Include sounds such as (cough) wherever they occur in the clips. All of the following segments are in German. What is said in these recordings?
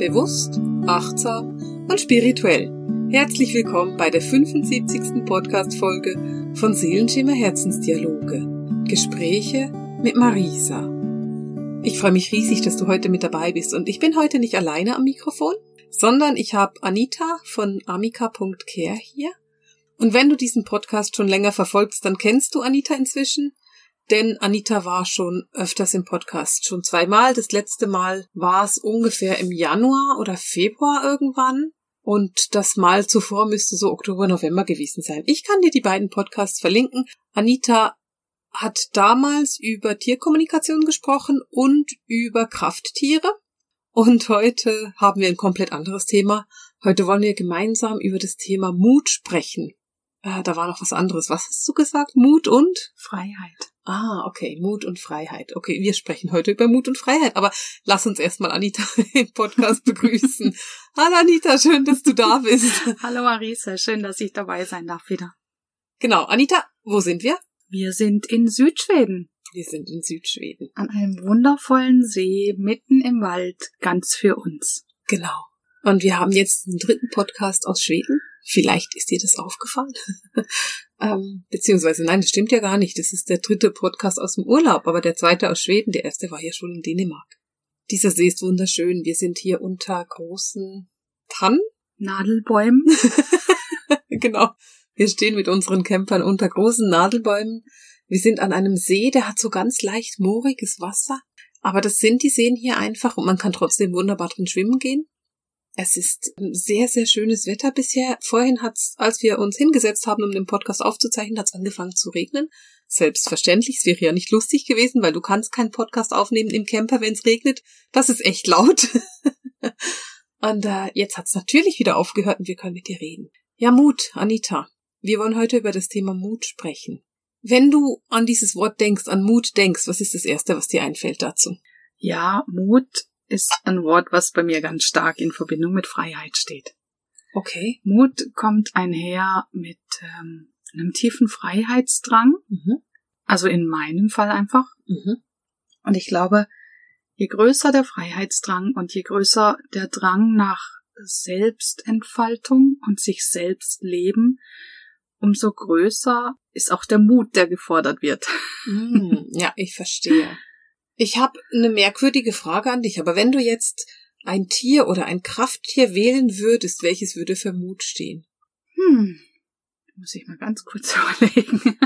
bewusst, achtsam und spirituell. Herzlich willkommen bei der 75. Podcast-Folge von Seelenschimmer Herzensdialoge. Gespräche mit Marisa. Ich freue mich riesig, dass du heute mit dabei bist und ich bin heute nicht alleine am Mikrofon, sondern ich habe Anita von amica.care hier. Und wenn du diesen Podcast schon länger verfolgst, dann kennst du Anita inzwischen denn Anita war schon öfters im Podcast, schon zweimal. Das letzte Mal war es ungefähr im Januar oder Februar irgendwann. Und das Mal zuvor müsste so Oktober, November gewesen sein. Ich kann dir die beiden Podcasts verlinken. Anita hat damals über Tierkommunikation gesprochen und über Krafttiere. Und heute haben wir ein komplett anderes Thema. Heute wollen wir gemeinsam über das Thema Mut sprechen. Äh, da war noch was anderes. Was hast du gesagt? Mut und? Freiheit. Ah, okay, Mut und Freiheit. Okay, wir sprechen heute über Mut und Freiheit, aber lass uns erstmal Anita (laughs) im Podcast begrüßen. (laughs) Hallo Anita, schön, dass du da bist. (laughs) Hallo Marisa, schön, dass ich dabei sein darf wieder. Genau, Anita, wo sind wir? Wir sind in Südschweden. Wir sind in Südschweden. An einem wundervollen See, mitten im Wald, ganz für uns. Genau. Und wir haben jetzt einen dritten Podcast aus Schweden. Vielleicht ist dir das aufgefallen. (laughs) ähm, beziehungsweise, nein, das stimmt ja gar nicht. Das ist der dritte Podcast aus dem Urlaub, aber der zweite aus Schweden, der erste war ja schon in Dänemark. Dieser See ist wunderschön. Wir sind hier unter großen Tannen. Nadelbäumen. (laughs) genau. Wir stehen mit unseren Campern unter großen Nadelbäumen. Wir sind an einem See, der hat so ganz leicht mooriges Wasser. Aber das sind die Seen hier einfach und man kann trotzdem wunderbar drin schwimmen gehen. Es ist sehr, sehr schönes Wetter bisher. Vorhin hat's, als wir uns hingesetzt haben, um den Podcast aufzuzeichnen, hat's angefangen zu regnen. Selbstverständlich, es wäre ja nicht lustig gewesen, weil du kannst keinen Podcast aufnehmen im Camper, wenn es regnet. Das ist echt laut. (laughs) und äh, jetzt hat's natürlich wieder aufgehört und wir können mit dir reden. Ja, Mut, Anita. Wir wollen heute über das Thema Mut sprechen. Wenn du an dieses Wort denkst, an Mut denkst, was ist das Erste, was dir einfällt dazu? Ja, Mut ist ein Wort, was bei mir ganz stark in Verbindung mit Freiheit steht. Okay. Mut kommt einher mit ähm, einem tiefen Freiheitsdrang. Mhm. Also in meinem Fall einfach. Mhm. Und ich glaube, je größer der Freiheitsdrang und je größer der Drang nach Selbstentfaltung und sich selbst leben, umso größer ist auch der Mut, der gefordert wird. Mm, ja, ich verstehe. Ich habe eine merkwürdige Frage an dich, aber wenn du jetzt ein Tier oder ein Krafttier wählen würdest, welches würde für Mut stehen? Hm, muss ich mal ganz kurz (laughs) überlegen.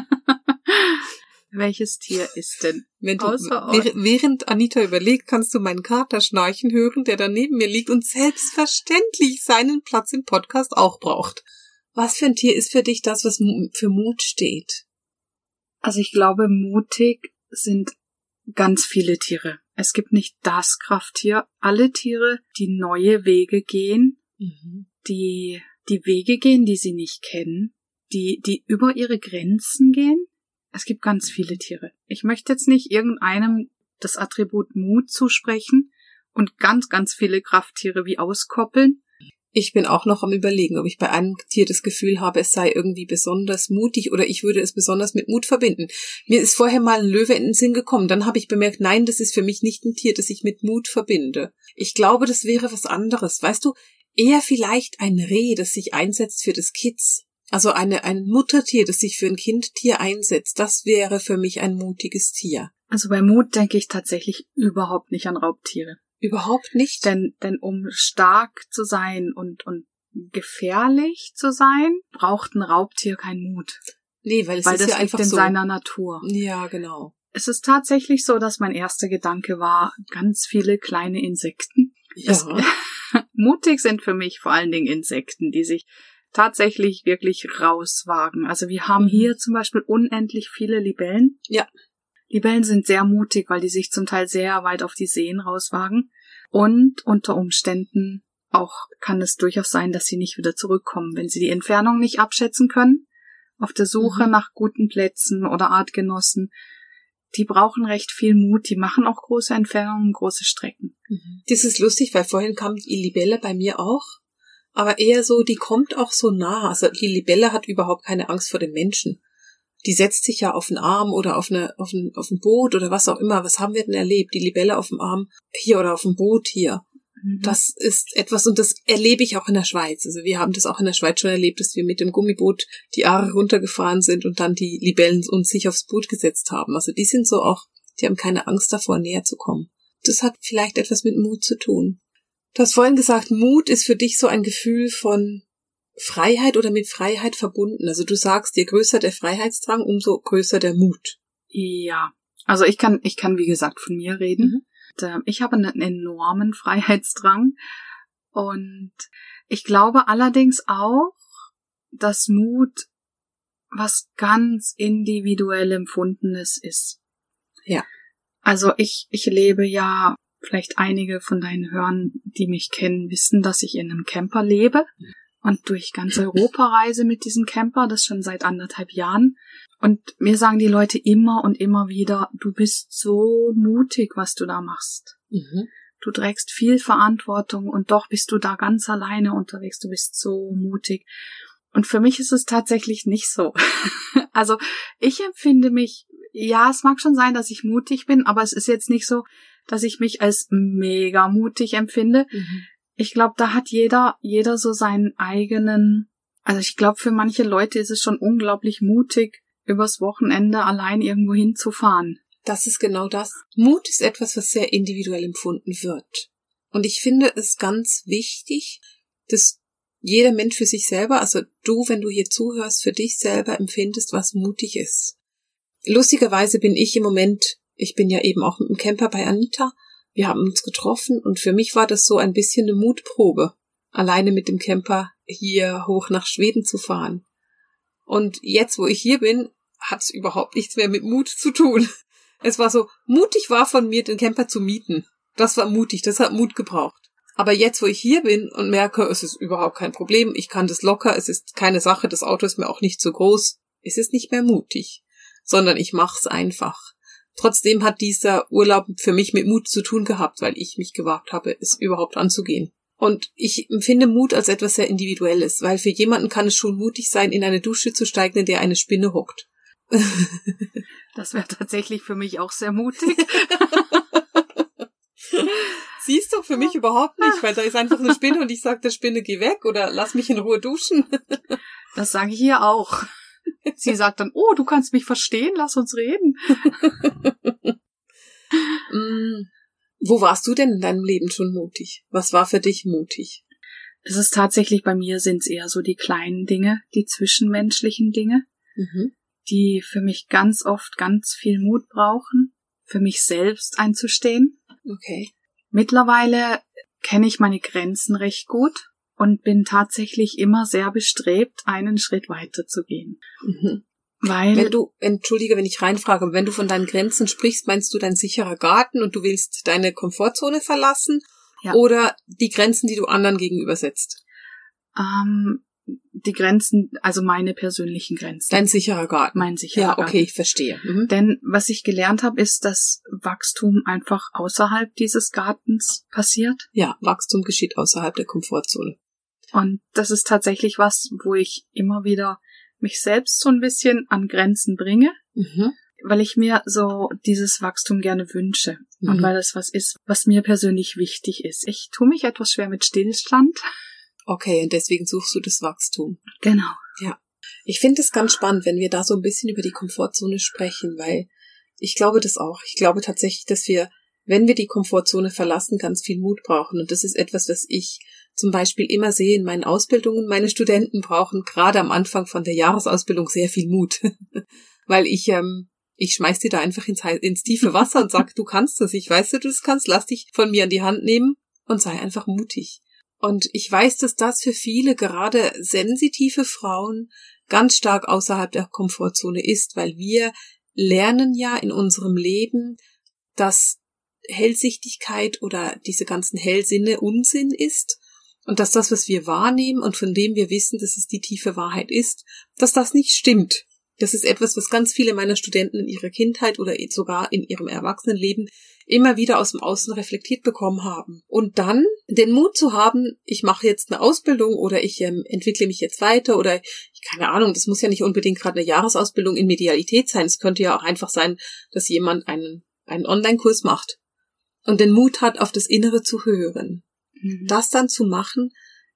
Welches Tier ist denn? Wenn du, während Anita überlegt, kannst du meinen Kater schnarchen hören, der da neben mir liegt und selbstverständlich seinen Platz im Podcast auch braucht. Was für ein Tier ist für dich das, was für Mut steht? Also ich glaube, mutig sind ganz viele Tiere. Es gibt nicht das Krafttier. Alle Tiere, die neue Wege gehen, mhm. die die Wege gehen, die sie nicht kennen, die, die über ihre Grenzen gehen. Es gibt ganz viele Tiere. Ich möchte jetzt nicht irgendeinem das Attribut Mut zusprechen und ganz, ganz viele Krafttiere wie auskoppeln. Ich bin auch noch am überlegen, ob ich bei einem Tier das Gefühl habe, es sei irgendwie besonders mutig oder ich würde es besonders mit Mut verbinden. Mir ist vorher mal ein Löwe in den Sinn gekommen, dann habe ich bemerkt, nein, das ist für mich nicht ein Tier, das ich mit Mut verbinde. Ich glaube, das wäre was anderes. Weißt du, eher vielleicht ein Reh, das sich einsetzt für das Kids. Also eine, ein Muttertier, das sich für ein Kindtier einsetzt, das wäre für mich ein mutiges Tier. Also bei Mut denke ich tatsächlich überhaupt nicht an Raubtiere. Überhaupt nicht. Denn, denn um stark zu sein und, und gefährlich zu sein, braucht ein Raubtier keinen Mut. Nee, weil es weil ist das ja einfach in so. seiner Natur. Ja, genau. Es ist tatsächlich so, dass mein erster Gedanke war, ganz viele kleine Insekten. Ja. Es, (laughs) mutig sind für mich vor allen Dingen Insekten, die sich tatsächlich wirklich rauswagen. Also wir haben mhm. hier zum Beispiel unendlich viele Libellen. Ja. Libellen sind sehr mutig, weil die sich zum Teil sehr weit auf die Seen rauswagen. Und unter Umständen auch kann es durchaus sein, dass sie nicht wieder zurückkommen, wenn sie die Entfernung nicht abschätzen können, auf der Suche mhm. nach guten Plätzen oder Artgenossen. Die brauchen recht viel Mut, die machen auch große Entfernungen, große Strecken. Mhm. Das ist lustig, weil vorhin kam die Libelle bei mir auch, aber eher so, die kommt auch so nah. Also die Libelle hat überhaupt keine Angst vor den Menschen die setzt sich ja auf den Arm oder auf, eine, auf, ein, auf ein Boot oder was auch immer. Was haben wir denn erlebt? Die Libelle auf dem Arm hier oder auf dem Boot hier. Mhm. Das ist etwas, und das erlebe ich auch in der Schweiz. Also wir haben das auch in der Schweiz schon erlebt, dass wir mit dem Gummiboot die Aare runtergefahren sind und dann die Libellen uns sich aufs Boot gesetzt haben. Also die sind so auch, die haben keine Angst davor, näher zu kommen. Das hat vielleicht etwas mit Mut zu tun. Du hast vorhin gesagt, Mut ist für dich so ein Gefühl von Freiheit oder mit Freiheit verbunden. Also du sagst, je größer der Freiheitsdrang, umso größer der Mut. Ja, also ich kann, ich kann wie gesagt von mir reden. Mhm. Ähm, ich habe einen enormen Freiheitsdrang und ich glaube allerdings auch, dass Mut was ganz individuell empfundenes ist. Ja. Also ich, ich lebe ja, vielleicht einige von deinen Hörern, die mich kennen, wissen, dass ich in einem Camper lebe und durch ganz Europa reise mit diesem Camper, das schon seit anderthalb Jahren. Und mir sagen die Leute immer und immer wieder, du bist so mutig, was du da machst. Mhm. Du trägst viel Verantwortung und doch bist du da ganz alleine unterwegs. Du bist so mutig. Und für mich ist es tatsächlich nicht so. (laughs) also ich empfinde mich, ja, es mag schon sein, dass ich mutig bin, aber es ist jetzt nicht so, dass ich mich als mega mutig empfinde. Mhm. Ich glaube, da hat jeder, jeder so seinen eigenen, also ich glaube, für manche Leute ist es schon unglaublich mutig, übers Wochenende allein irgendwo hinzufahren. Das ist genau das. Mut ist etwas, was sehr individuell empfunden wird. Und ich finde es ganz wichtig, dass jeder Mensch für sich selber, also du, wenn du hier zuhörst, für dich selber empfindest, was mutig ist. Lustigerweise bin ich im Moment, ich bin ja eben auch mit dem Camper bei Anita, wir haben uns getroffen und für mich war das so ein bisschen eine Mutprobe, alleine mit dem Camper hier hoch nach Schweden zu fahren. Und jetzt, wo ich hier bin, hat's überhaupt nichts mehr mit Mut zu tun. Es war so, mutig war von mir, den Camper zu mieten. Das war mutig, das hat Mut gebraucht. Aber jetzt, wo ich hier bin und merke, es ist überhaupt kein Problem, ich kann das locker, es ist keine Sache, das Auto ist mir auch nicht zu groß, ist es nicht mehr mutig, sondern ich mach's einfach. Trotzdem hat dieser Urlaub für mich mit Mut zu tun gehabt, weil ich mich gewagt habe, es überhaupt anzugehen. Und ich empfinde Mut als etwas sehr Individuelles, weil für jemanden kann es schon mutig sein, in eine Dusche zu steigen, in der eine Spinne hockt. (laughs) Das wäre tatsächlich für mich auch sehr mutig. (laughs) Siehst du für mich überhaupt nicht, weil da ist einfach eine Spinne und ich sage der Spinne, geh weg oder lass mich in Ruhe duschen. Das sage ich hier auch. Sie sagt dann, oh, du kannst mich verstehen, lass uns reden. (laughs) mm, wo warst du denn in deinem Leben schon mutig? Was war für dich mutig? Es ist tatsächlich bei mir sind es eher so die kleinen Dinge, die zwischenmenschlichen Dinge, mhm. die für mich ganz oft ganz viel Mut brauchen, für mich selbst einzustehen. Okay. Mittlerweile kenne ich meine Grenzen recht gut und bin tatsächlich immer sehr bestrebt, einen Schritt weiter zu gehen. Mhm. Weil wenn du, entschuldige, wenn ich reinfrage, wenn du von deinen Grenzen sprichst, meinst du dein sicherer Garten und du willst deine Komfortzone verlassen ja. oder die Grenzen, die du anderen gegenübersetzt? Ähm, die Grenzen, also meine persönlichen Grenzen. Dein sicherer Garten. Mein sicherer ja, Garten. Ja, okay, ich verstehe. Mhm. Denn was ich gelernt habe, ist, dass Wachstum einfach außerhalb dieses Gartens passiert. Ja, Wachstum geschieht außerhalb der Komfortzone. Und das ist tatsächlich was, wo ich immer wieder mich selbst so ein bisschen an Grenzen bringe, mhm. weil ich mir so dieses Wachstum gerne wünsche mhm. und weil das was ist, was mir persönlich wichtig ist. Ich tue mich etwas schwer mit Stillstand. Okay, und deswegen suchst du das Wachstum. Genau. Ja. Ich finde es ganz spannend, wenn wir da so ein bisschen über die Komfortzone sprechen, weil ich glaube das auch. Ich glaube tatsächlich, dass wir, wenn wir die Komfortzone verlassen, ganz viel Mut brauchen. Und das ist etwas, was ich zum Beispiel immer sehe in meinen Ausbildungen, meine Studenten brauchen gerade am Anfang von der Jahresausbildung sehr viel Mut. (laughs) Weil ich, ähm, ich schmeiß dir da einfach ins, ins tiefe Wasser und sag, du kannst das, ich weiß, dass du das kannst, lass dich von mir an die Hand nehmen und sei einfach mutig. Und ich weiß, dass das für viele, gerade sensitive Frauen, ganz stark außerhalb der Komfortzone ist, weil wir lernen ja in unserem Leben, dass Hellsichtigkeit oder diese ganzen Hellsinne Unsinn ist und dass das, was wir wahrnehmen und von dem wir wissen, dass es die tiefe Wahrheit ist, dass das nicht stimmt. Das ist etwas, was ganz viele meiner Studenten in ihrer Kindheit oder sogar in ihrem Erwachsenenleben immer wieder aus dem Außen reflektiert bekommen haben. Und dann den Mut zu haben, ich mache jetzt eine Ausbildung oder ich ähm, entwickle mich jetzt weiter oder ich, keine Ahnung, das muss ja nicht unbedingt gerade eine Jahresausbildung in Medialität sein. Es könnte ja auch einfach sein, dass jemand einen, einen Online-Kurs macht und den Mut hat, auf das Innere zu hören Mhm. Das dann zu machen,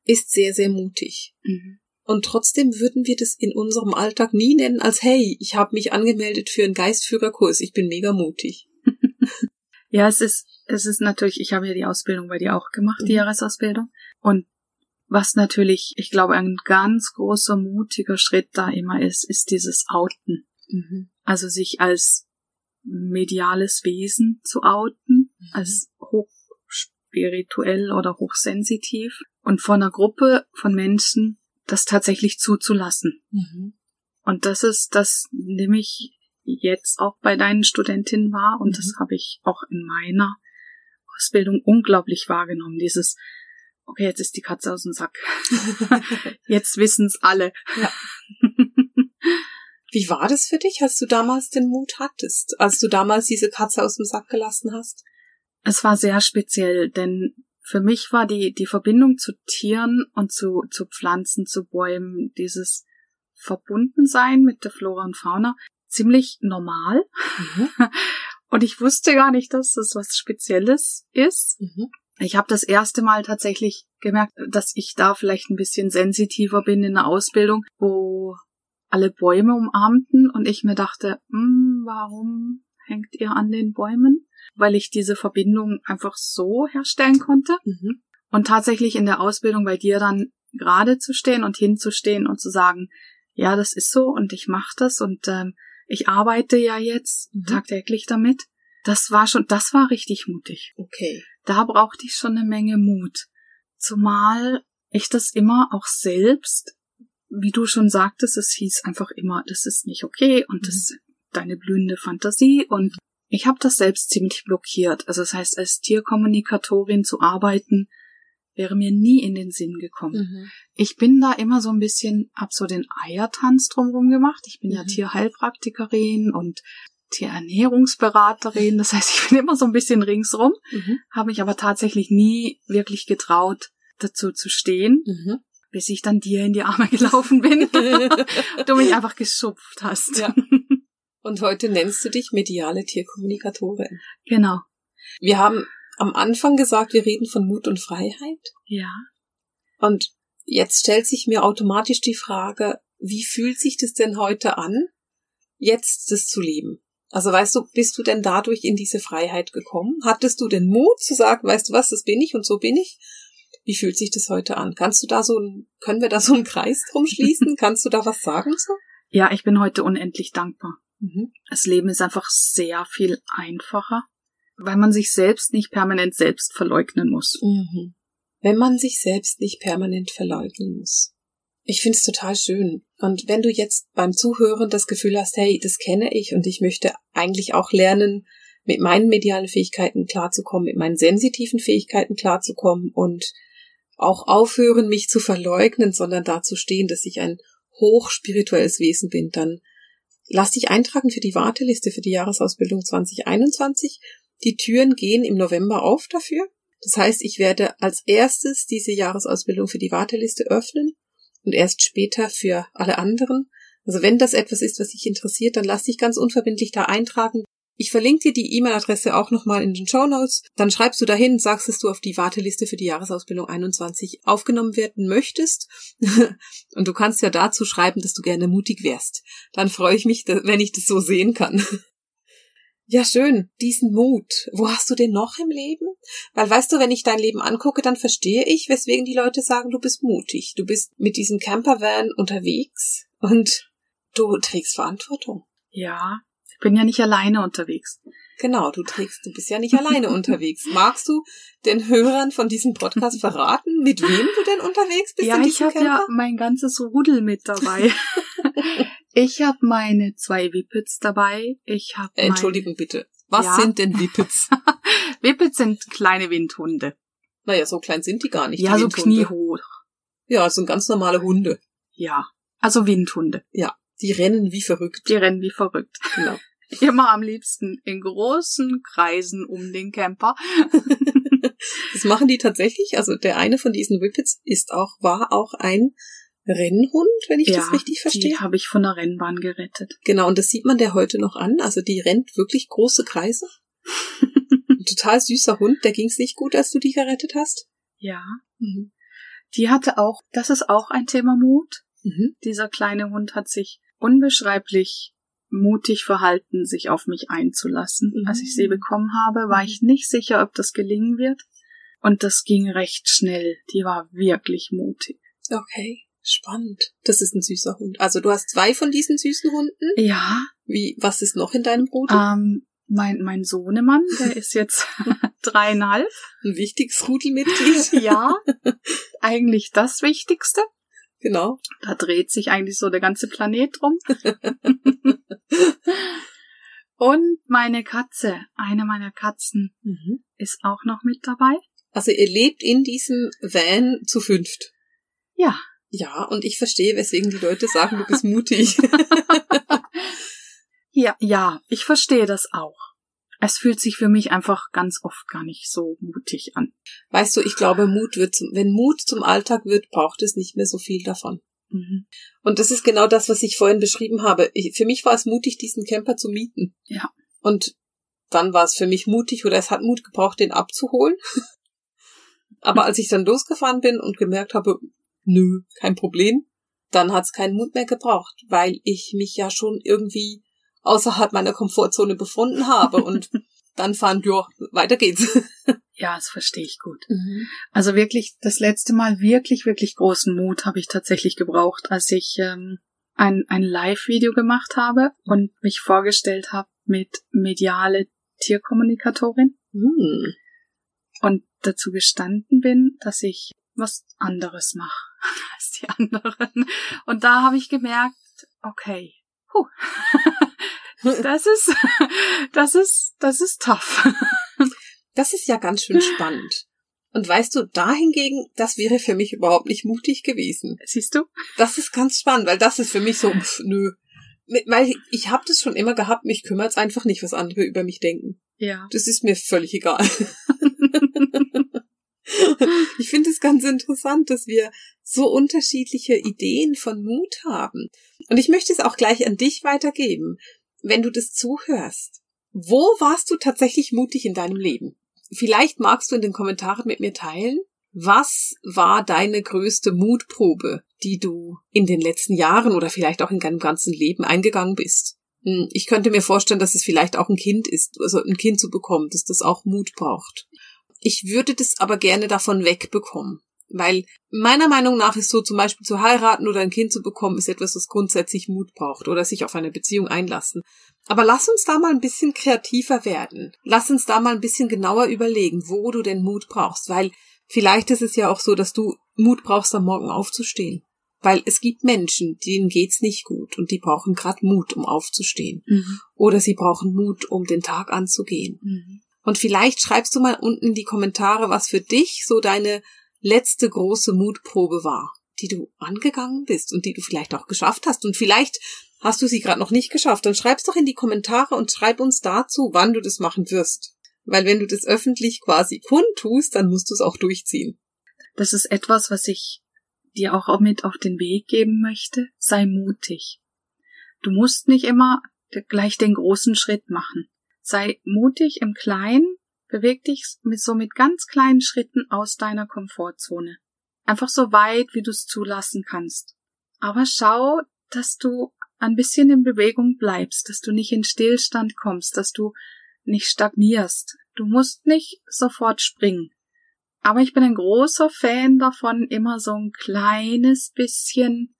ist sehr, sehr mutig. Mhm. Und trotzdem würden wir das in unserem Alltag nie nennen als hey, ich habe mich angemeldet für einen Geistführerkurs, ich bin mega mutig. (laughs) ja, es ist, es ist natürlich, ich habe ja die Ausbildung bei dir auch gemacht, die mhm. Jahresausbildung. Und was natürlich, ich glaube, ein ganz großer, mutiger Schritt da immer ist, ist dieses Outen. Mhm. Also sich als mediales Wesen zu outen, mhm. als hochspirituell oder hochsensitiv und von einer Gruppe von Menschen das tatsächlich zuzulassen. Mhm. Und das ist, das nehme ich jetzt auch bei deinen Studentinnen wahr und mhm. das habe ich auch in meiner Ausbildung unglaublich wahrgenommen. Dieses, okay, jetzt ist die Katze aus dem Sack. (laughs) jetzt wissen's alle. Ja. Wie war das für dich, als du damals den Mut hattest, als du damals diese Katze aus dem Sack gelassen hast? Es war sehr speziell, denn für mich war die, die Verbindung zu Tieren und zu, zu Pflanzen, zu Bäumen, dieses Verbundensein mit der Flora und Fauna ziemlich normal. Mhm. (laughs) Und ich wusste gar nicht, dass das was Spezielles ist. Mhm. Ich habe das erste Mal tatsächlich gemerkt, dass ich da vielleicht ein bisschen sensitiver bin in der Ausbildung, wo alle Bäume umarmten und ich mir dachte, hm, warum hängt ihr an den Bäumen? weil ich diese Verbindung einfach so herstellen konnte. Mhm. Und tatsächlich in der Ausbildung bei dir dann gerade zu stehen und hinzustehen und zu sagen, ja, das ist so und ich mache das und ähm, ich arbeite ja jetzt mhm. tagtäglich damit. Das war schon, das war richtig mutig. Okay. Da brauchte ich schon eine Menge Mut. Zumal ich das immer auch selbst, wie du schon sagtest, es hieß einfach immer, das ist nicht okay und das ist deine blühende Fantasie und ich habe das selbst ziemlich blockiert. Also das heißt, als Tierkommunikatorin zu arbeiten, wäre mir nie in den Sinn gekommen. Mhm. Ich bin da immer so ein bisschen, hab so den Eiertanz drumherum gemacht. Ich bin mhm. ja Tierheilpraktikerin und Tierernährungsberaterin. Das heißt, ich bin immer so ein bisschen ringsrum, mhm. habe mich aber tatsächlich nie wirklich getraut, dazu zu stehen, mhm. bis ich dann dir in die Arme (laughs) gelaufen bin und (laughs) du mich einfach geschupft hast. Ja. Und heute nennst du dich mediale Tierkommunikatorin. Genau. Wir haben am Anfang gesagt, wir reden von Mut und Freiheit. Ja. Und jetzt stellt sich mir automatisch die Frage, wie fühlt sich das denn heute an, jetzt das zu leben? Also weißt du, bist du denn dadurch in diese Freiheit gekommen? Hattest du den Mut zu sagen, weißt du was, das bin ich und so bin ich? Wie fühlt sich das heute an? Kannst du da so ein, können wir da so einen Kreis drum schließen? (laughs) Kannst du da was sagen so? Ja, ich bin heute unendlich dankbar. Mhm. Das Leben ist einfach sehr viel einfacher, weil man sich selbst nicht permanent selbst verleugnen muss. Mhm. Wenn man sich selbst nicht permanent verleugnen muss. Ich find's total schön. Und wenn du jetzt beim Zuhören das Gefühl hast, hey, das kenne ich und ich möchte eigentlich auch lernen, mit meinen medialen Fähigkeiten klarzukommen, mit meinen sensitiven Fähigkeiten klarzukommen und auch aufhören, mich zu verleugnen, sondern dazu stehen, dass ich ein hochspirituelles Wesen bin, dann Lass dich eintragen für die Warteliste für die Jahresausbildung 2021. Die Türen gehen im November auf dafür. Das heißt, ich werde als erstes diese Jahresausbildung für die Warteliste öffnen und erst später für alle anderen. Also wenn das etwas ist, was dich interessiert, dann lass dich ganz unverbindlich da eintragen. Ich verlinke dir die E-Mail-Adresse auch nochmal in den Show Notes. Dann schreibst du dahin, sagst, dass du auf die Warteliste für die Jahresausbildung 21 aufgenommen werden möchtest. (laughs) Und du kannst ja dazu schreiben, dass du gerne mutig wärst. Dann freue ich mich, wenn ich das so sehen kann. (laughs) Ja, schön. Diesen Mut. Wo hast du den noch im Leben? Weil weißt du, wenn ich dein Leben angucke, dann verstehe ich, weswegen die Leute sagen, du bist mutig. Du bist mit diesem Campervan unterwegs und du trägst Verantwortung. Ja, ich bin ja nicht alleine unterwegs. Genau, du trägst, du bist ja nicht alleine (laughs) unterwegs. Magst du den Hörern von diesem Podcast (laughs) verraten, mit wem du denn unterwegs bist? Ja, ich habe ja mein ganzes Rudel mit dabei. (laughs) ich habe meine zwei Whippets dabei. Ich habe Entschuldigung bitte. Was ja. sind denn Whippets? Whippets sind kleine Windhunde. Naja, so klein sind die gar nicht. Ja, so kniehoch. Ja, das sind ganz normale Hunde. Ja, also Windhunde. Ja, die rennen wie verrückt. Die rennen wie verrückt. Genau. Immer am liebsten in großen Kreisen um den Camper. (laughs) das machen die tatsächlich. Also der eine von diesen Whippets ist auch, war auch ein Rennhund, wenn ich ja, das richtig verstehe. Die habe ich von der Rennbahn gerettet. Genau, und das sieht man der heute noch an. Also die rennt wirklich große Kreise. Ein (laughs) total süßer Hund, der ging's nicht gut, als du die gerettet hast. Ja. Mhm. Die hatte auch, das ist auch ein Thema Mut. Mhm. Dieser kleine Hund hat sich unbeschreiblich mutig verhalten, sich auf mich einzulassen. Mhm. Als ich sie bekommen habe, war ich nicht sicher, ob das gelingen wird. Und das ging recht schnell. Die war wirklich mutig. Okay, spannend. Das ist ein süßer Hund. Also du hast zwei von diesen süßen Hunden. Ja. Wie, was ist noch in deinem Rudel? Ähm, mein, mein Sohnemann, der ist jetzt (laughs) dreieinhalb. Ein wichtiges Rudelmitglied. (laughs) Ja, eigentlich das Wichtigste. Genau. Da dreht sich eigentlich so der ganze Planet drum. (laughs) Und meine Katze, eine meiner Katzen, Mhm. ist auch noch mit dabei. Also ihr lebt in diesem Van zu fünft. Ja. Ja, und ich verstehe, weswegen die Leute sagen, du bist mutig. (laughs) Ja, ja, ich verstehe das auch. Es fühlt sich für mich einfach ganz oft gar nicht so mutig an. weißt du, ich glaube, Mut wird zum, wenn Mut zum Alltag wird, braucht es nicht mehr so viel davon. Mhm. Und das ist genau das, was ich vorhin beschrieben habe. Ich, für mich war es mutig, diesen Camper zu mieten. Ja. Und dann war es für mich mutig oder es hat Mut gebraucht, den abzuholen. (laughs) Aber als ich dann losgefahren bin und gemerkt habe, nö, kein Problem, dann hat es keinen Mut mehr gebraucht, weil ich mich ja schon irgendwie außerhalb meiner Komfortzone befunden habe und (laughs) dann fand, ja, weiter geht's. (laughs) Ja, das verstehe ich gut. Also wirklich, das letzte Mal wirklich, wirklich großen Mut habe ich tatsächlich gebraucht, als ich ähm, ein, ein Live-Video gemacht habe und mich vorgestellt habe mit mediale Tierkommunikatorin Hm. und dazu gestanden bin, dass ich was anderes mache (laughs) als die anderen. Und da habe ich gemerkt, okay, huh, (laughs) das ist, (laughs) das ist, das ist tough. (laughs) Das ist ja ganz schön spannend. Und weißt du, dahingegen, das wäre für mich überhaupt nicht mutig gewesen. Siehst du? Das ist ganz spannend, weil das ist für mich so, pff, nö. Weil ich habe das schon immer gehabt, mich kümmert's einfach nicht, was andere über mich denken. Ja. Das ist mir völlig egal. ich finde es ganz interessant, dass wir so unterschiedliche Ideen von Mut haben. Und ich möchte es auch gleich an dich weitergeben, wenn du das zuhörst. Wo warst du tatsächlich mutig in deinem Leben? Vielleicht magst du in den Kommentaren mit mir teilen, was war deine größte Mutprobe, die du in den letzten Jahren oder vielleicht auch in deinem ganzen Leben eingegangen bist? Hm, Ich könnte mir vorstellen, dass es vielleicht auch ein Kind ist, also ein Kind zu bekommen, dass das auch Mut braucht. Ich würde das aber gerne davon wegbekommen. Weil meiner Meinung nach ist so zum Beispiel zu heiraten oder ein Kind zu bekommen, ist etwas, das grundsätzlich Mut braucht oder sich auf eine Beziehung einlassen. Aber lass uns da mal ein bisschen kreativer werden. Lass uns da mal ein bisschen genauer überlegen, wo du denn Mut brauchst. Weil vielleicht ist es ja auch so, dass du Mut brauchst, am Morgen aufzustehen. Weil es gibt Menschen, denen geht's nicht gut und die brauchen gerade Mut, um aufzustehen. Mhm. Oder sie brauchen Mut, um den Tag anzugehen. Mhm. Und vielleicht schreibst du mal unten in die Kommentare, was für dich so deine letzte große Mutprobe war, die du angegangen bist und die du vielleicht auch geschafft hast. Und vielleicht hast du sie gerade noch nicht geschafft. Dann schreib's doch in die Kommentare und schreib uns dazu, wann du das machen wirst. Weil wenn du das öffentlich quasi kundtust, dann musst du es auch durchziehen. Das ist etwas, was ich dir auch mit auf den Weg geben möchte. Sei mutig. Du musst nicht immer gleich den großen Schritt machen. Sei mutig im Kleinen, beweg dich mit so mit ganz kleinen Schritten aus deiner Komfortzone. Einfach so weit, wie du es zulassen kannst. Aber schau, dass du ein bisschen in Bewegung bleibst, dass du nicht in Stillstand kommst, dass du nicht stagnierst. Du musst nicht sofort springen. Aber ich bin ein großer Fan davon, immer so ein kleines bisschen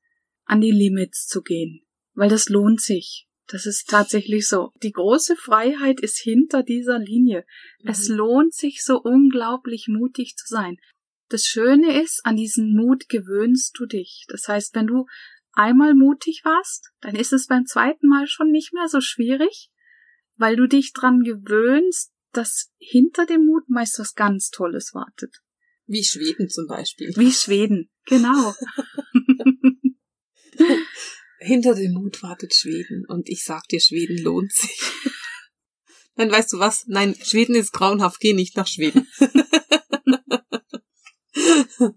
an die Limits zu gehen, weil das lohnt sich. Das ist tatsächlich so. Die große Freiheit ist hinter dieser Linie. Es Mhm. lohnt sich so unglaublich mutig zu sein. Das Schöne ist, an diesen Mut gewöhnst du dich. Das heißt, wenn du einmal mutig warst, dann ist es beim zweiten Mal schon nicht mehr so schwierig, weil du dich dran gewöhnst, dass hinter dem Mut meist was ganz Tolles wartet. Wie Schweden zum Beispiel. Wie Schweden, genau. (laughs) (laughs) Hinter dem Mut wartet Schweden. Und ich sag dir, Schweden lohnt sich. (laughs) Nein, weißt du was? Nein, Schweden ist grauenhaft. Geh nicht nach Schweden. (laughs)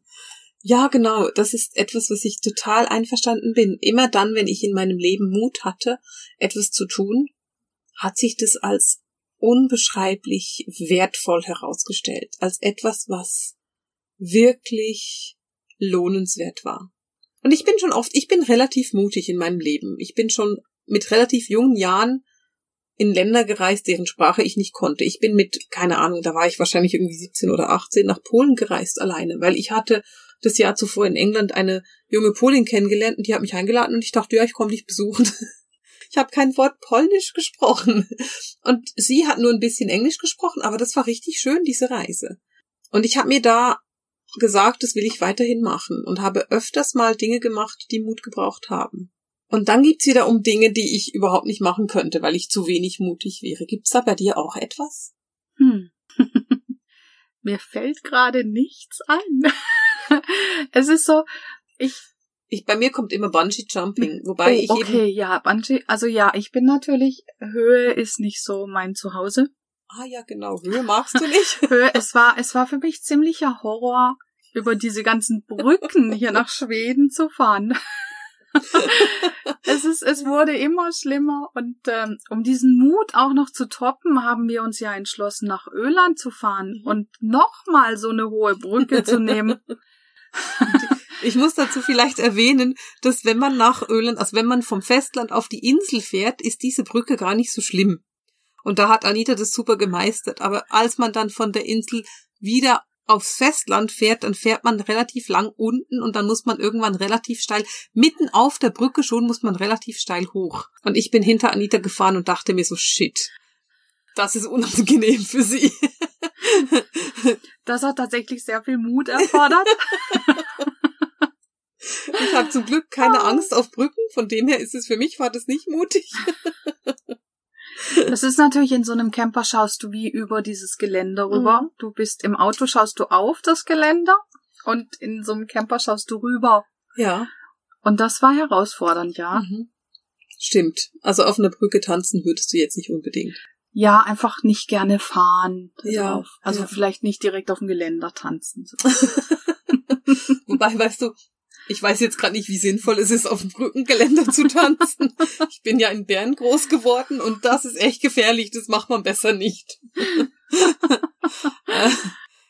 ja, genau. Das ist etwas, was ich total einverstanden bin. Immer dann, wenn ich in meinem Leben Mut hatte, etwas zu tun, hat sich das als unbeschreiblich wertvoll herausgestellt. Als etwas, was wirklich lohnenswert war. Und ich bin schon oft, ich bin relativ mutig in meinem Leben. Ich bin schon mit relativ jungen Jahren in Länder gereist, deren Sprache ich nicht konnte. Ich bin mit, keine Ahnung, da war ich wahrscheinlich irgendwie 17 oder 18 nach Polen gereist alleine, weil ich hatte das Jahr zuvor in England eine junge Polin kennengelernt und die hat mich eingeladen und ich dachte, ja, ich komme dich besuchen. (laughs) Ich habe kein Wort Polnisch gesprochen. Und sie hat nur ein bisschen Englisch gesprochen, aber das war richtig schön, diese Reise. Und ich habe mir da gesagt, das will ich weiterhin machen und habe öfters mal Dinge gemacht, die Mut gebraucht haben. Und dann gibt's wieder um Dinge, die ich überhaupt nicht machen könnte, weil ich zu wenig mutig wäre. Gibt's da bei dir auch etwas? Hm. (laughs) Mir fällt gerade nichts ein. (laughs) es ist so, ich ich, bei mir kommt immer Bungee Jumping, wobei oh, ich okay, eben, ja, Bungee, also ja, ich bin natürlich, Höhe ist nicht so mein Zuhause. Ah ja, genau, Höhe magst du nicht. (laughs) Höhe, es war, es war für mich ziemlicher Horror, über diese ganzen Brücken hier nach (laughs) Schweden zu fahren. es ist, es wurde immer schlimmer und ähm, um diesen Mut auch noch zu toppen, haben wir uns ja entschlossen, nach Öland zu fahren und nochmal so eine hohe Brücke zu nehmen. (laughs) Ich muss dazu vielleicht erwähnen, dass wenn man nach Öland, also wenn man vom Festland auf die Insel fährt, ist diese Brücke gar nicht so schlimm. Und da hat Anita das super gemeistert. Aber als man dann von der Insel wieder aufs Festland fährt, dann fährt man relativ lang unten und dann muss man irgendwann relativ steil, mitten auf der Brücke schon muss man relativ steil hoch. Und ich bin hinter Anita gefahren und dachte mir so, shit, das ist unangenehm für sie. Das hat tatsächlich sehr viel Mut erfordert. Ich habe zum Glück keine Angst auf Brücken, von dem her ist es für mich, war das nicht mutig. (laughs) Das ist natürlich in so einem Camper schaust du wie über dieses Geländer rüber. Mhm. Du bist im Auto, schaust du auf das Geländer und in so einem Camper schaust du rüber. Ja. Und das war herausfordernd, ja. Mhm. Stimmt. Also auf einer Brücke tanzen würdest du jetzt nicht unbedingt. Ja, einfach nicht gerne fahren. Ja. Drauf. Also ja. vielleicht nicht direkt auf dem Geländer tanzen. So. (laughs) (laughs) Wobei, weißt du, ich weiß jetzt gerade nicht, wie sinnvoll es ist, auf dem Brückengeländer zu tanzen. Ich bin ja in Bern groß geworden und das ist echt gefährlich. Das macht man besser nicht. (laughs)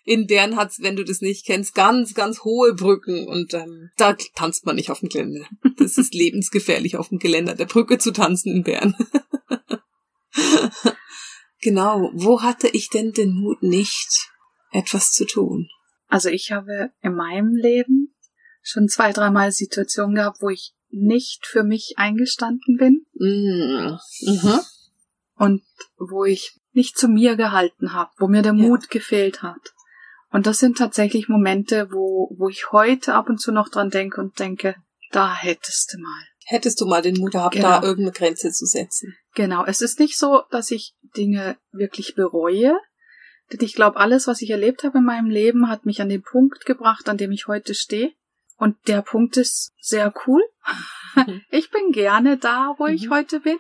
In Bern hat's, wenn du das nicht kennst, ganz, ganz hohe Brücken und ähm, da tanzt man nicht auf dem Geländer. Das ist lebensgefährlich, auf dem Geländer der Brücke zu tanzen in Bern. (laughs) genau. Wo hatte ich denn den Mut nicht, etwas zu tun? Also ich habe in meinem Leben schon zwei, dreimal Situationen gehabt, wo ich nicht für mich eingestanden bin Mm. Mhm. und wo ich nicht zu mir gehalten habe, wo mir der Ja. Mut gefehlt hat. Und das sind tatsächlich Momente, wo, wo ich heute ab und zu noch dran denke und denke, da hättest du mal. Hättest du mal den Mut gehabt, Genau. da irgendeine Grenze zu setzen? Genau, es ist nicht so, dass ich Dinge wirklich bereue. Denn ich glaube, alles, was ich erlebt habe in meinem Leben, hat mich an den Punkt gebracht, an dem ich heute stehe. Und der Punkt ist sehr cool. Mhm. (laughs) Ich bin gerne da, wo ich Mhm. heute bin.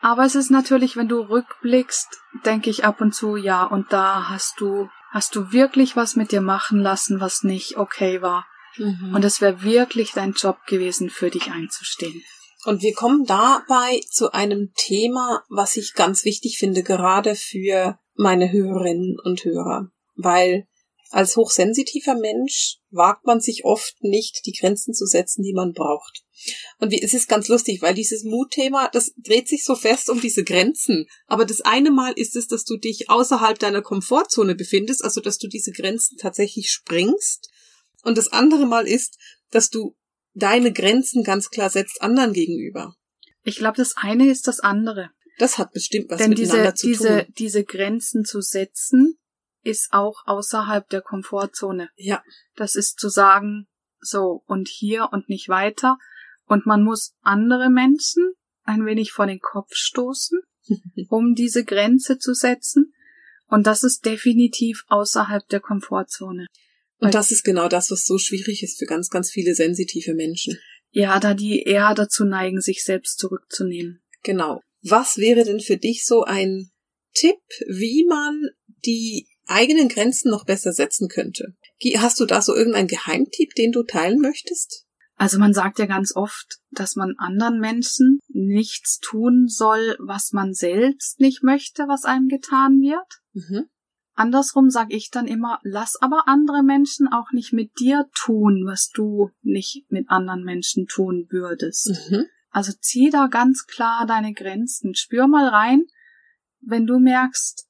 Aber es ist natürlich, wenn du rückblickst, denke ich ab und zu, ja, und da hast du, hast du wirklich was mit dir machen lassen, was nicht okay war. Mhm. Und es wäre wirklich dein Job gewesen, für dich einzustehen. Und wir kommen dabei zu einem Thema, was ich ganz wichtig finde, gerade für meine Hörerinnen und Hörer. Weil als hochsensitiver Mensch wagt man sich oft nicht, die Grenzen zu setzen, die man braucht. Und wie, es ist ganz lustig, weil dieses Mutthema, das dreht sich so fest um diese Grenzen. Aber das eine Mal ist es, dass du dich außerhalb deiner Komfortzone befindest, also dass du diese Grenzen tatsächlich springst. Und das andere Mal ist, dass du deine Grenzen ganz klar setzt anderen gegenüber. Ich glaube, das eine ist das andere. Das hat bestimmt was Denn miteinander diese, zu diese, tun. diese Grenzen zu setzen, ist auch außerhalb der Komfortzone. Ja, Das ist zu sagen, so und hier und nicht weiter. Und man muss andere Menschen ein wenig vor den Kopf stoßen, (laughs) um diese Grenze zu setzen. Und das ist definitiv außerhalb der Komfortzone. Und das ist genau das, was so schwierig ist für ganz, ganz viele sensitive Menschen. Ja, da die eher dazu neigen, sich selbst zurückzunehmen. Genau. Was wäre denn für dich so ein Tipp, wie man die eigenen Grenzen noch besser setzen könnte? Hast du da so irgendeinen Geheimtipp, den du teilen möchtest? Also man sagt ja ganz oft, dass man anderen Menschen nichts tun soll, was man selbst nicht möchte, was einem getan wird. Mhm. andersrum sage ich dann immer, lass aber andere Menschen auch nicht mit dir tun, was du nicht mit anderen Menschen tun würdest. Mhm. Also zieh da ganz klar deine Grenzen. Spür mal rein, wenn du merkst,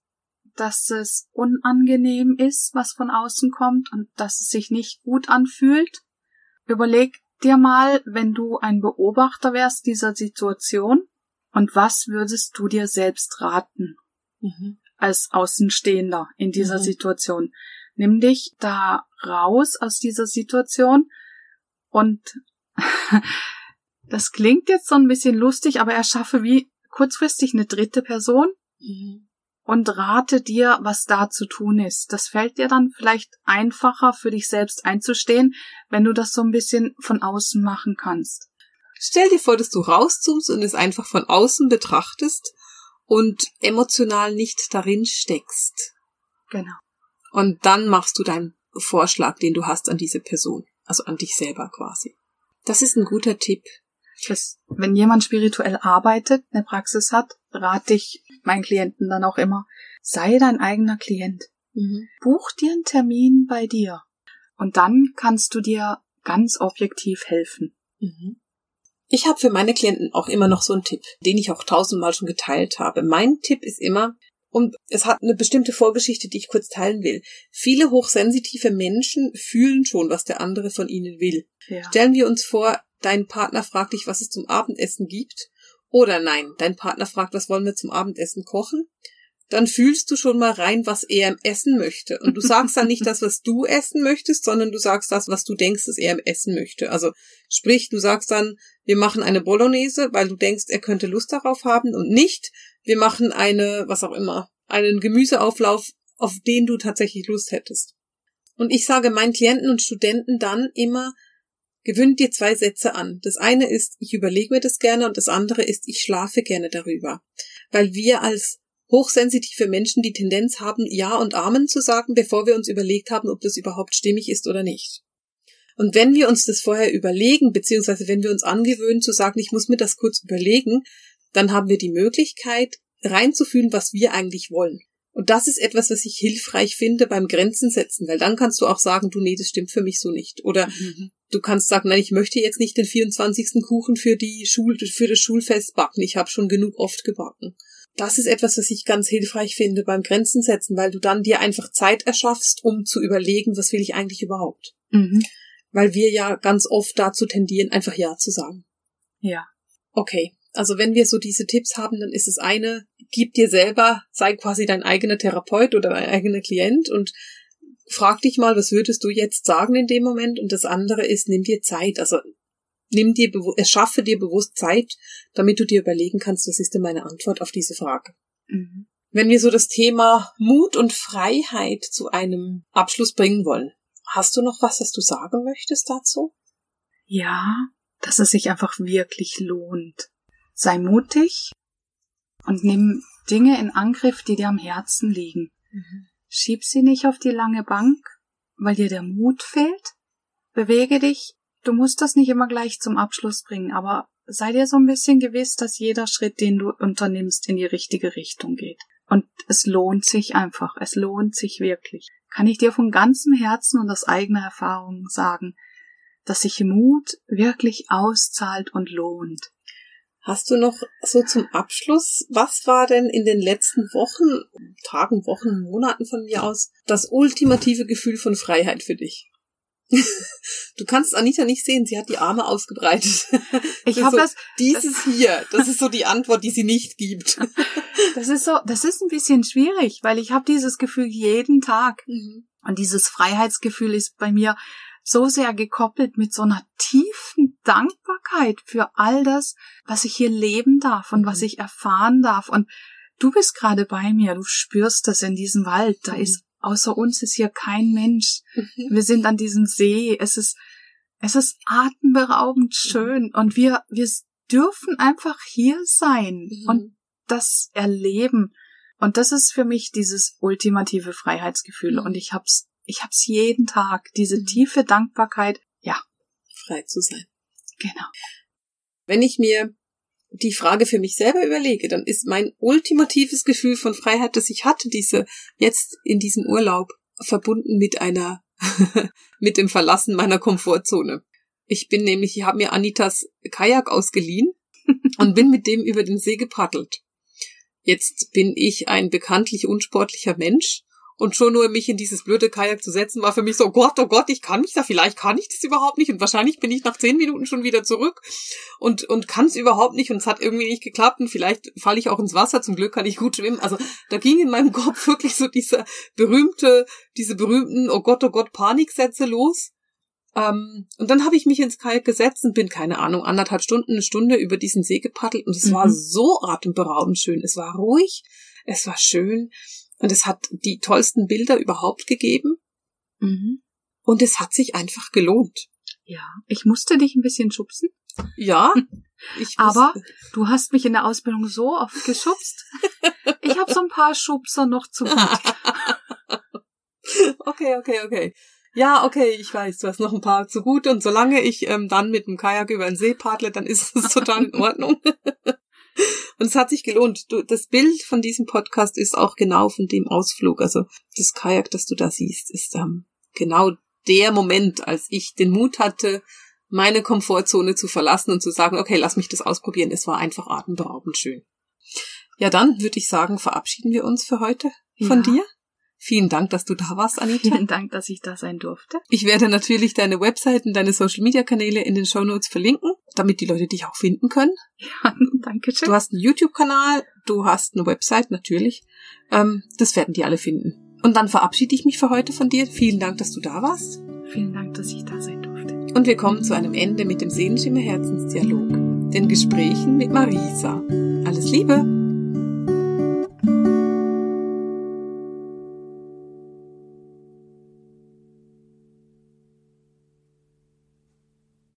dass es unangenehm ist, was von außen kommt und dass es sich nicht gut anfühlt. Überleg dir mal, wenn du ein Beobachter wärst dieser Situation und was würdest du dir selbst raten? Mhm als Außenstehender in dieser mhm. Situation. Nimm dich da raus aus dieser Situation und (laughs) das klingt jetzt so ein bisschen lustig, aber erschaffe wie kurzfristig eine dritte Person mhm. Und rate dir, was da zu tun ist. Das fällt dir dann vielleicht einfacher für dich selbst einzustehen, wenn du das so ein bisschen von außen machen kannst. Stell dir vor, dass du rauszoomst und es einfach von außen betrachtest und emotional nicht darin steckst. Genau. Und dann machst du deinen Vorschlag, den du hast an diese Person, also an dich selber quasi. Das ist ein guter Tipp. Das, wenn jemand spirituell arbeitet, eine Praxis hat, rate ich meinen Klienten dann auch immer, sei dein eigener Klient. Mhm. Buch dir einen Termin bei dir. Und dann kannst du dir ganz objektiv helfen. Mhm. Ich habe für meine Klienten auch immer noch so einen Tipp, den ich auch tausendmal schon geteilt habe. Mein Tipp ist immer, und es hat eine bestimmte Vorgeschichte, die ich kurz teilen will. Viele hochsensitive Menschen fühlen schon, was der andere von ihnen will. Ja. Stellen wir uns vor, dein Partner fragt dich, was es zum Abendessen gibt. Oder nein, dein Partner fragt, was wollen wir zum Abendessen kochen? dann fühlst du schon mal rein, was er essen möchte. Und du sagst dann nicht (laughs) das, was du essen möchtest, sondern du sagst das, was du denkst, dass er essen möchte. Also sprich, du sagst dann, wir machen eine Bolognese, weil du denkst, er könnte Lust darauf haben und nicht, wir machen eine, was auch immer, einen Gemüseauflauf, auf den du tatsächlich Lust hättest. Und ich sage meinen Klienten und Studenten dann immer, gewöhnt dir zwei Sätze an. Das eine ist, ich überlege mir das gerne und das andere ist, ich schlafe gerne darüber. Weil wir als hochsensitive Menschen die Tendenz haben, Ja und Amen zu sagen, bevor wir uns überlegt haben, ob das überhaupt stimmig ist oder nicht. Und wenn wir uns das vorher überlegen, beziehungsweise wenn wir uns angewöhnen zu sagen, ich muss mir das kurz überlegen, dann haben wir die Möglichkeit, reinzufühlen, was wir eigentlich wollen. Und das ist etwas, was ich hilfreich finde beim Grenzen setzen, weil dann kannst du auch sagen, du, nee, das stimmt für mich so nicht. Oder mhm. du kannst sagen, nein, ich möchte jetzt nicht den 24. Kuchen für die Schul für das Schulfest backen. Ich habe schon genug oft gebacken das ist etwas, was ich ganz hilfreich finde beim Grenzen setzen, weil du dann dir einfach Zeit erschaffst, um zu überlegen, was will ich eigentlich überhaupt. Mhm. Weil wir ja ganz oft dazu tendieren, einfach Ja zu sagen. Ja. Okay. Also wenn wir so diese Tipps haben, dann ist es eine, gib dir selber, sei quasi dein eigener Therapeut oder dein eigener Klient und frag dich mal, was würdest du jetzt sagen in dem Moment? Und das andere ist, nimm dir Zeit. Also nimm dir, erschaffe dir bewusst Zeit, damit du dir überlegen kannst, was ist denn meine Antwort auf diese Frage. Mhm. Wenn wir so das Thema Mut und Freiheit zu einem Abschluss bringen wollen, hast du noch was, was du sagen möchtest dazu? Ja, dass es sich einfach wirklich lohnt. Sei mutig und nimm Dinge in Angriff, die dir am Herzen liegen. Mhm. Schieb sie nicht auf die lange Bank, weil dir der Mut fehlt. Bewege dich Du musst das nicht immer gleich zum Abschluss bringen, aber sei dir so ein bisschen gewiss, dass jeder Schritt, den du unternimmst, in die richtige Richtung geht. Und es lohnt sich einfach. Es lohnt sich wirklich. Kann ich dir von ganzem Herzen und aus eigener Erfahrung sagen, dass sich Mut wirklich auszahlt und lohnt. Hast du noch so zum Abschluss, was war denn in den letzten Wochen, Tagen, Wochen, Monaten von mir aus das ultimative Gefühl von Freiheit für dich? (laughs) Du kannst Anita nicht sehen, sie hat die Arme ausgebreitet. (laughs) Ich habe so, das. Dieses das, hier, das ist so die Antwort, die sie nicht gibt. (laughs) Das ist so, das ist ein bisschen schwierig, weil ich habe dieses Gefühl jeden Tag. Mhm. Und dieses Freiheitsgefühl ist bei mir so sehr gekoppelt mit so einer tiefen Dankbarkeit für all das, was ich hier leben darf und mhm. was ich erfahren darf. Und du bist gerade bei mir, du spürst das in diesem Wald. Da mhm. ist Außer uns ist hier kein Mensch. Mhm. Wir sind an diesem See. Es ist, es ist atemberaubend mhm. schön und wir, wir dürfen einfach hier sein mhm. und das erleben. Und das ist für mich dieses ultimative Freiheitsgefühl. Und ich hab's, ich hab's jeden Tag. Diese tiefe Dankbarkeit. Ja. Frei zu sein. Genau. Wenn ich mir die Frage für mich selber überlege, dann ist mein ultimatives Gefühl von Freiheit, das ich hatte, diese jetzt in diesem Urlaub verbunden mit einer (laughs) mit dem Verlassen meiner Komfortzone. Ich bin nämlich, ich habe mir Anitas Kajak ausgeliehen (laughs) und bin mit dem über den See gepaddelt. Jetzt bin ich ein bekanntlich unsportlicher Mensch und schon nur mich in dieses blöde Kajak zu setzen, war für mich so, oh Gott, oh Gott, ich kann mich da, vielleicht kann ich das überhaupt nicht. Und wahrscheinlich bin ich nach zehn Minuten schon wieder zurück und, und kann es überhaupt nicht und es hat irgendwie nicht geklappt und vielleicht falle ich auch ins Wasser. Zum Glück kann ich gut schwimmen. Also da ging in meinem (laughs) Kopf wirklich so dieser berühmte, diese berühmten, oh Gott, oh Gott, Paniksätze los. Ähm, und dann habe ich mich ins Kajak gesetzt und bin, keine Ahnung, anderthalb Stunden, eine Stunde über diesen See gepaddelt und es mhm. war so atemberaubend schön. Es war ruhig, es war schön. Und es hat die tollsten Bilder überhaupt gegeben. Mhm. Und es hat sich einfach gelohnt. Ja, ich musste dich ein bisschen schubsen. Ja. (laughs) Ich Aber du hast mich in der Ausbildung so oft geschubst. Ich habe so ein paar Schubser noch zu gut. (laughs) okay, okay, okay. Ja, okay, ich weiß, du hast noch ein paar zu gut und solange ich ähm, dann mit dem Kajak über den See paddle, dann ist es total in Ordnung. (laughs) Und es hat sich gelohnt. Du, das Bild von diesem Podcast ist auch genau von dem Ausflug. Also das Kajak, das du da siehst, ist ähm, genau der Moment, als ich den Mut hatte, meine Komfortzone zu verlassen und zu sagen, okay, lass mich das ausprobieren. Es war einfach atemberaubend schön. Ja, dann würde ich sagen, verabschieden wir uns für heute von ja. dir. Vielen Dank, dass du da warst, Anita. Vielen Dank, dass ich da sein durfte. Ich werde natürlich deine Webseiten, deine Social-Media-Kanäle in den Show Notes verlinken, damit die Leute dich auch finden können. Ja, (laughs) danke schön. Du hast einen YouTube-Kanal, du hast eine Website, natürlich. Ähm, das werden die alle finden. Und dann verabschiede ich mich für heute von dir. Vielen Dank, dass du da warst. Vielen Dank, dass ich da sein durfte. Und wir kommen zu einem Ende mit dem Seelenschimmer Herzensdialog, den Gesprächen mit Marisa. Alles Liebe!